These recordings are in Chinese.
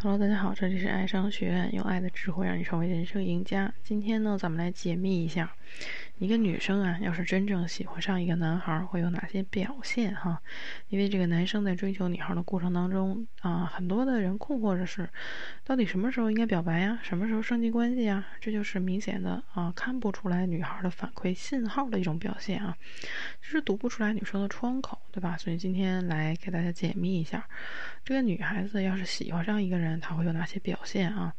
Hello，大家好，这里是爱商学院，用爱的智慧让你成为人生赢家。今天呢，咱们来解密一下，一个女生啊，要是真正喜欢上一个男孩，会有哪些表现哈？因为这个男生在追求女孩的过程当中啊，很多的人困惑的是，到底什么时候应该表白呀？什么时候升级关系呀？这就是明显的啊，看不出来女孩的反馈信号的一种表现啊，就是读不出来女生的窗口，对吧？所以今天来给大家解密一下，这个女孩子要是喜欢上一个人。她会有哪些表现啊？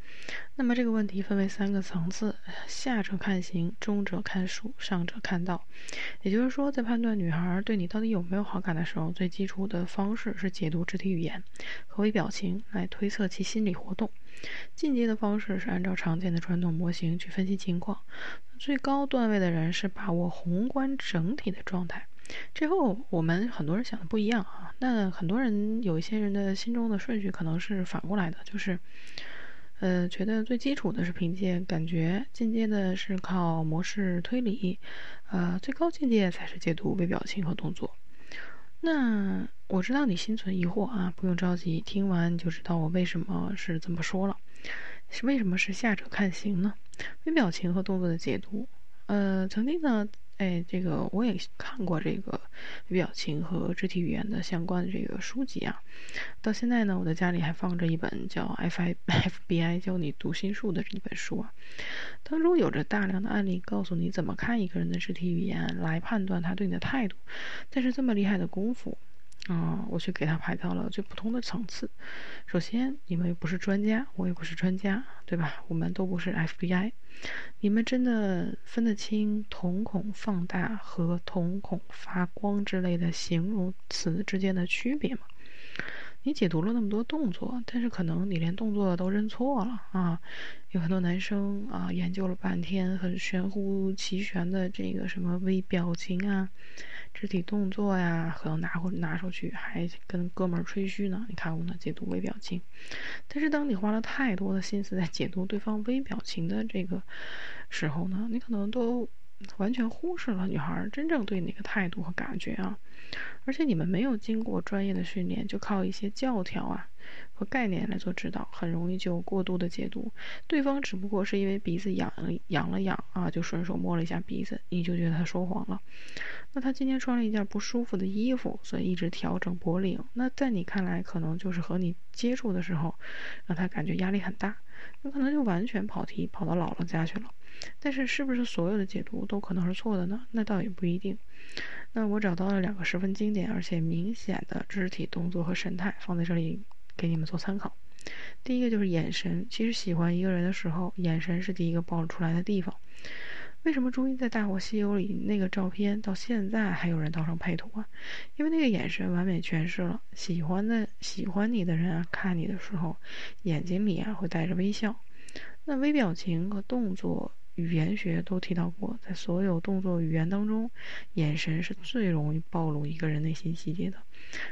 那么这个问题分为三个层次：下者看形，中者看术，上者看道。也就是说，在判断女孩对你到底有没有好感的时候，最基础的方式是解读肢体语言和微表情来推测其心理活动；进阶的方式是按照常见的传统模型去分析情况；最高段位的人是把握宏观整体的状态。最后，我们很多人想的不一样啊。那很多人有一些人的心中的顺序可能是反过来的，就是，呃，觉得最基础的是凭借感觉，进阶的是靠模式推理，呃，最高境界才是解读微表情和动作。那我知道你心存疑惑啊，不用着急，听完就知道我为什么是这么说了。是为什么是下者看形呢？微表情和动作的解读，呃，曾经呢。哎，这个我也看过这个表情和肢体语言的相关的这个书籍啊。到现在呢，我的家里还放着一本叫《F I F B I 教你读心术》的这一本书啊，当中有着大量的案例，告诉你怎么看一个人的肢体语言来判断他对你的态度。但是这么厉害的功夫。啊，我去给他排到了最普通的层次。首先，你们又不是专家，我也不是专家，对吧？我们都不是 FBI。你们真的分得清瞳孔放大和瞳孔发光之类的形容词之间的区别吗？你解读了那么多动作，但是可能你连动作都认错了啊！有很多男生啊，研究了半天很玄乎其玄的这个什么微表情啊。肢体动作呀，可能拿回拿出去还跟哥们儿吹嘘呢。你看我的解读微表情，但是当你花了太多的心思在解读对方微表情的这个时候呢，你可能都完全忽视了女孩真正对你的态度和感觉啊。而且你们没有经过专业的训练，就靠一些教条啊和概念来做指导，很容易就过度的解读。对方只不过是因为鼻子痒了痒了痒啊，就顺手摸了一下鼻子，你就觉得他说谎了。那他今天穿了一件不舒服的衣服，所以一直调整脖领。那在你看来，可能就是和你接触的时候，让他感觉压力很大，有可能就完全跑题，跑到姥姥家去了。但是，是不是所有的解读都可能是错的呢？那倒也不一定。那我找到了两个十分经典而且明显的肢体动作和神态，放在这里给你们做参考。第一个就是眼神。其实喜欢一个人的时候，眼神是第一个暴露出来的地方。为什么朱茵在《大话西游》里那个照片到现在还有人当成配图啊？因为那个眼神完美诠释了喜欢的喜欢你的人啊，看你的时候眼睛里啊会带着微笑。那微表情和动作。语言学都提到过，在所有动作语言当中，眼神是最容易暴露一个人内心细节的。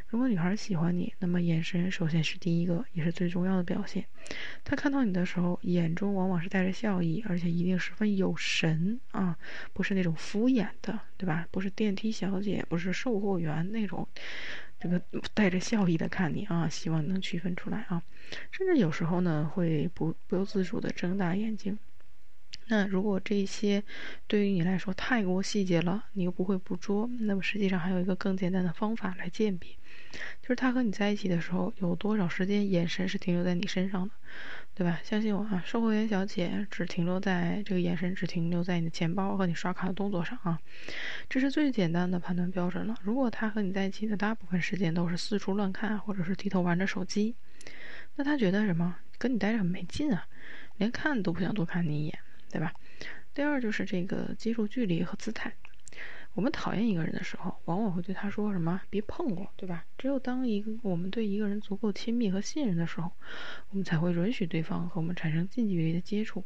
如果女孩喜欢你，那么眼神首先是第一个，也是最重要的表现。她看到你的时候，眼中往往是带着笑意，而且一定十分有神啊，不是那种敷衍的，对吧？不是电梯小姐，不是售货员那种，这个带着笑意的看你啊，希望你能区分出来啊。甚至有时候呢，会不不由自主的睁大眼睛。那如果这些对于你来说太过细节了，你又不会捕捉，那么实际上还有一个更简单的方法来鉴别，就是他和你在一起的时候有多少时间眼神是停留在你身上的，对吧？相信我啊，售货员小姐只停留在这个眼神，只停留在你的钱包和你刷卡的动作上啊，这是最简单的判断标准了。如果他和你在一起的大部分时间都是四处乱看，或者是低头玩着手机，那他觉得什么？跟你待着很没劲啊，连看都不想多看你一眼。对吧？第二就是这个接触距离和姿态。我们讨厌一个人的时候，往往会对他说什么“别碰我”，对吧？只有当一个我们对一个人足够亲密和信任的时候，我们才会允许对方和我们产生近距离的接触。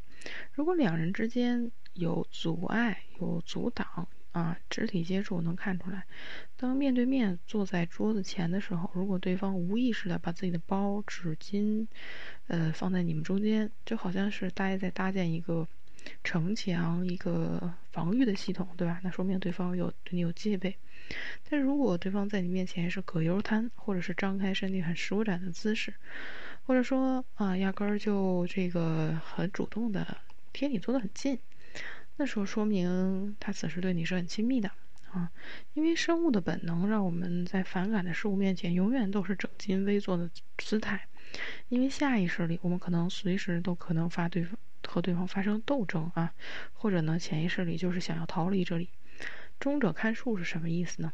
如果两人之间有阻碍、有阻挡啊，肢体接触能看出来。当面对面坐在桌子前的时候，如果对方无意识的把自己的包、纸巾，呃，放在你们中间，就好像是大家在搭建一个。城墙一个防御的系统，对吧？那说明对方有对你有戒备。但如果对方在你面前是葛优瘫，或者是张开身体很舒展的姿势，或者说啊，压根儿就这个很主动的贴你坐得很近，那时候说明他此时对你是很亲密的啊。因为生物的本能让我们在反感的事物面前永远都是整襟危坐的姿态，因为下意识里我们可能随时都可能发对方和对方发生斗争啊，或者呢潜意识里就是想要逃离这里。中者看数是什么意思呢？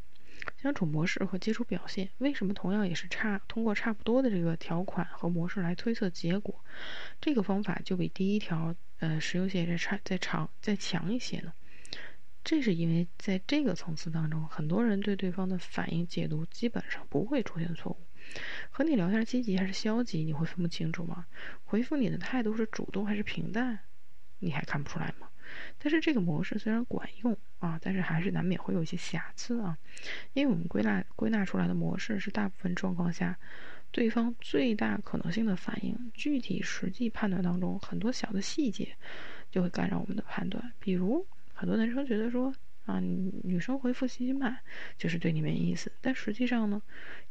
相处模式和接触表现，为什么同样也是差？通过差不多的这个条款和模式来推测结果，这个方法就比第一条呃实用性再差、再长、再强一些呢？这是因为在这个层次当中，很多人对对方的反应解读基本上不会出现错误。和你聊天积极还是消极，你会分不清楚吗？回复你的态度是主动还是平淡，你还看不出来吗？但是这个模式虽然管用啊，但是还是难免会有一些瑕疵啊，因为我们归纳归纳出来的模式是大部分状况下对方最大可能性的反应，具体实际判断当中很多小的细节就会干扰我们的判断。比如很多男生觉得说啊，女生回复信息慢就是对你没意思，但实际上呢，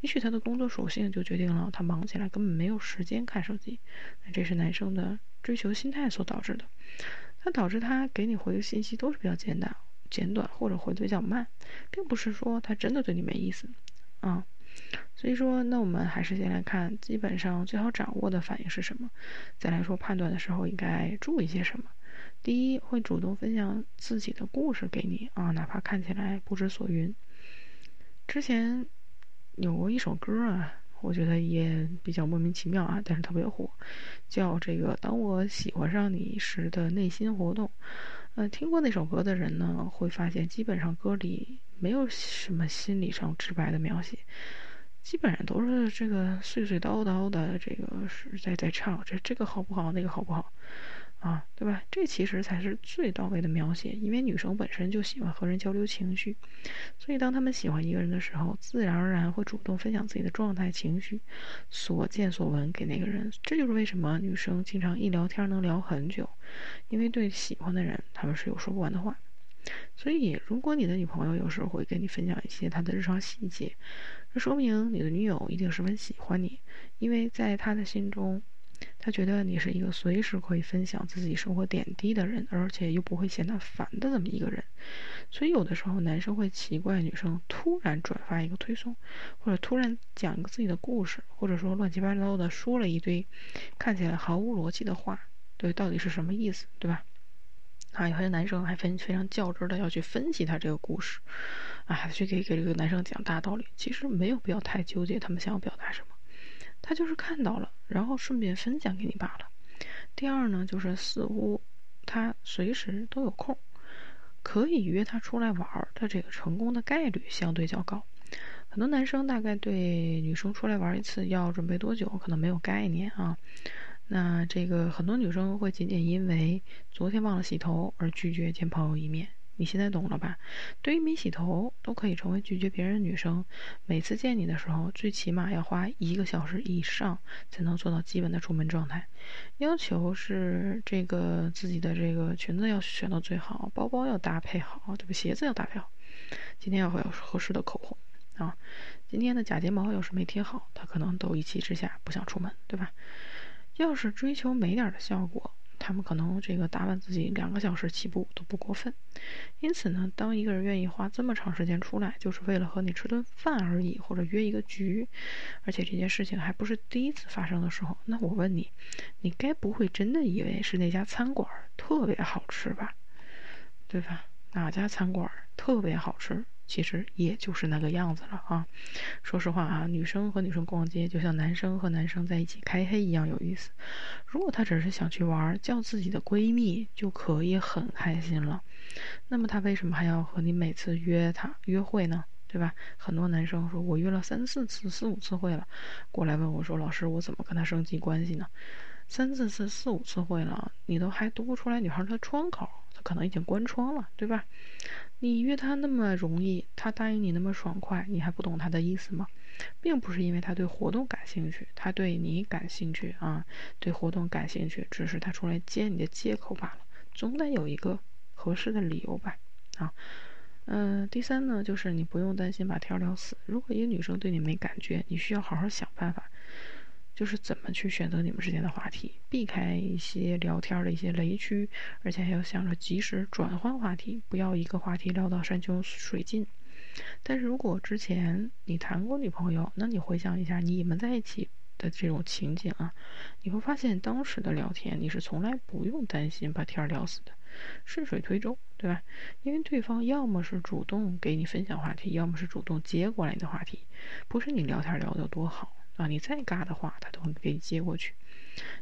也许他的工作属性就决定了他忙起来根本没有时间看手机，那这是男生的追求心态所导致的。它导致他给你回的信息都是比较简短、简短或者回的比较慢，并不是说他真的对你没意思，啊，所以说那我们还是先来看，基本上最好掌握的反应是什么，再来说判断的时候应该注意些什么。第一，会主动分享自己的故事给你啊，哪怕看起来不知所云。之前有过一首歌啊。我觉得也比较莫名其妙啊，但是特别火，叫这个“当我喜欢上你时的内心活动”。呃，听过那首歌的人呢，会发现基本上歌里没有什么心理上直白的描写，基本上都是这个碎碎叨叨的，这个是在在唱这这个好不好，那个好不好。啊，对吧？这其实才是最到位的描写，因为女生本身就喜欢和人交流情绪，所以当他们喜欢一个人的时候，自然而然会主动分享自己的状态、情绪、所见所闻给那个人。这就是为什么女生经常一聊天能聊很久，因为对喜欢的人，他们是有说不完的话。所以，如果你的女朋友有时候会跟你分享一些她的日常细节，这说明你的女友一定十分喜欢你，因为在她的心中。他觉得你是一个随时可以分享自己生活点滴的人，而且又不会嫌他烦的这么一个人。所以有的时候男生会奇怪女生突然转发一个推送，或者突然讲一个自己的故事，或者说乱七八糟的说了一堆看起来毫无逻辑的话，对，到底是什么意思，对吧？啊，有些男生还分非常较真的要去分析他这个故事，啊，去给给这个男生讲大道理。其实没有必要太纠结他们想要表达什么。他就是看到了，然后顺便分享给你罢了。第二呢，就是似乎他随时都有空，可以约他出来玩的这个成功的概率相对较高。很多男生大概对女生出来玩一次要准备多久，可能没有概念啊。那这个很多女生会仅仅因为昨天忘了洗头而拒绝见朋友一面。你现在懂了吧？对于没洗头都可以成为拒绝别人的女生，每次见你的时候，最起码要花一个小时以上才能做到基本的出门状态。要求是这个自己的这个裙子要选到最好，包包要搭配好，对吧？鞋子要搭配好，今天要有合适的口红啊。今天的假睫毛要是没贴好，他可能都一气之下不想出门，对吧？要是追求美点的效果。他们可能这个打扮自己两个小时起步都不过分，因此呢，当一个人愿意花这么长时间出来，就是为了和你吃顿饭而已，或者约一个局，而且这件事情还不是第一次发生的时候，那我问你，你该不会真的以为是那家餐馆特别好吃吧？对吧？哪家餐馆特别好吃？其实也就是那个样子了啊！说实话啊，女生和女生逛街就像男生和男生在一起开黑一样有意思。如果她只是想去玩，叫自己的闺蜜就可以很开心了。那么她为什么还要和你每次约她约会呢？对吧？很多男生说我约了三四次、四五次会了，过来问我说：“老师，我怎么跟她升级关系呢？”三四次、四五次会了，你都还读不出来女孩的窗口，可能已经关窗了，对吧？你约他那么容易，他答应你那么爽快，你还不懂他的意思吗？并不是因为他对活动感兴趣，他对你感兴趣啊，对活动感兴趣，只是他出来接你的借口罢了，总得有一个合适的理由吧？啊，嗯，第三呢，就是你不用担心把天聊死。如果一个女生对你没感觉，你需要好好想办法。就是怎么去选择你们之间的话题，避开一些聊天的一些雷区，而且还要想着及时转换话题，不要一个话题聊到山穷水尽。但是如果之前你谈过女朋友，那你回想一下你们在一起的这种情景啊，你会发现当时的聊天你是从来不用担心把天聊死的，顺水推舟，对吧？因为对方要么是主动给你分享话题，要么是主动接过来你的话题，不是你聊天聊得多好。啊，你再尬的话，他都会给你接过去；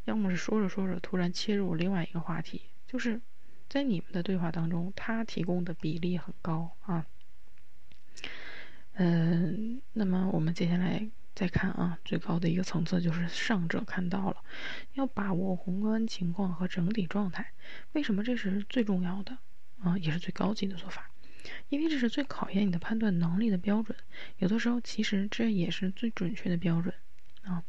要么是说着说着突然切入另外一个话题，就是在你们的对话当中，他提供的比例很高啊。嗯，那么我们接下来再看啊，最高的一个层次就是上者看到了，要把握宏观情况和整体状态。为什么这是最重要的啊？也是最高级的做法。因为这是最考验你的判断能力的标准，有的时候其实这也是最准确的标准，啊，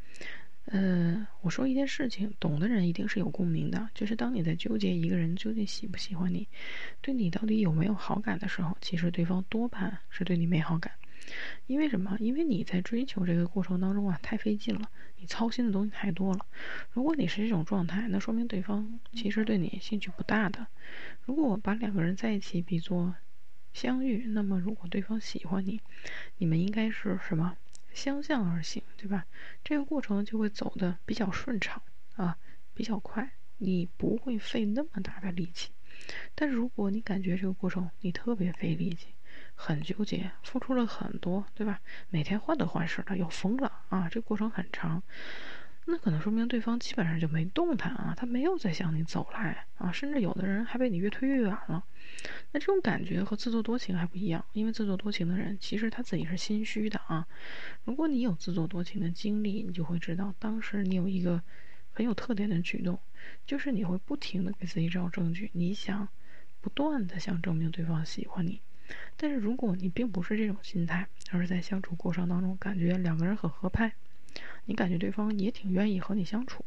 呃，我说一件事情，懂的人一定是有共鸣的，就是当你在纠结一个人究竟喜不喜欢你，对你到底有没有好感的时候，其实对方多半是对你没好感，因为什么？因为你在追求这个过程当中啊，太费劲了，你操心的东西太多了。如果你是这种状态，那说明对方其实对你兴趣不大的。如果把两个人在一起比作相遇，那么如果对方喜欢你，你们应该是什么相向而行，对吧？这个过程就会走的比较顺畅啊，比较快，你不会费那么大的力气。但是如果你感觉这个过程你特别费力气，很纠结，付出了很多，对吧？每天患得患失的，要疯了啊！这过程很长。那可能说明对方基本上就没动弹啊，他没有再向你走来啊，甚至有的人还被你越推越远了。那这种感觉和自作多情还不一样，因为自作多情的人其实他自己是心虚的啊。如果你有自作多情的经历，你就会知道，当时你有一个很有特点的举动，就是你会不停的给自己找证据，你想不断的想证明对方喜欢你。但是如果你并不是这种心态，而是在相处过程当中感觉两个人很合拍。你感觉对方也挺愿意和你相处，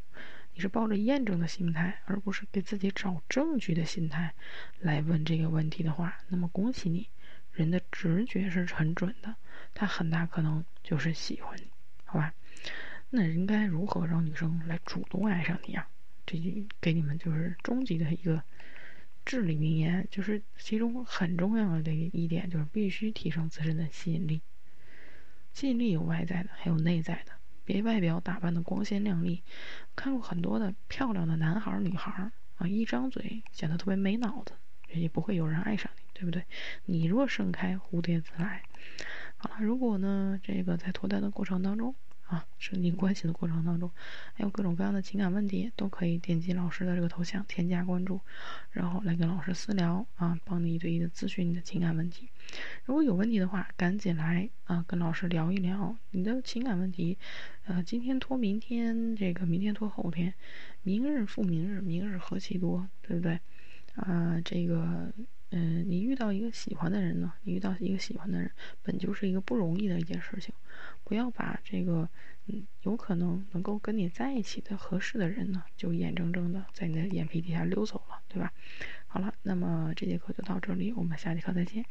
你是抱着验证的心态，而不是给自己找证据的心态来问这个问题的话，那么恭喜你，人的直觉是很准的，他很大可能就是喜欢你，好吧？那应该如何让女生来主动爱上你啊？这给你们就是终极的一个至理名言，就是其中很重要的一点，就是必须提升自身的吸引力。吸引力有外在的，还有内在的。别外表打扮的光鲜亮丽，看过很多的漂亮的男孩女孩啊，一张嘴显得特别没脑子，也不会有人爱上你，对不对？你若盛开，蝴蝶自来。好了，如果呢，这个在脱单的过程当中。啊，设定关系的过程当中，还有各种各样的情感问题，都可以点击老师的这个头像添加关注，然后来跟老师私聊啊，帮你一对一的咨询你的情感问题。如果有问题的话，赶紧来啊，跟老师聊一聊你的情感问题。呃，今天拖明天，这个明天拖后天，明日复明日，明日何其多，对不对？啊，这个。嗯，你遇到一个喜欢的人呢？你遇到一个喜欢的人，本就是一个不容易的一件事情。不要把这个，嗯，有可能能够跟你在一起的合适的人呢，就眼睁睁的在你的眼皮底下溜走了，对吧？好了，那么这节课就到这里，我们下节课再见。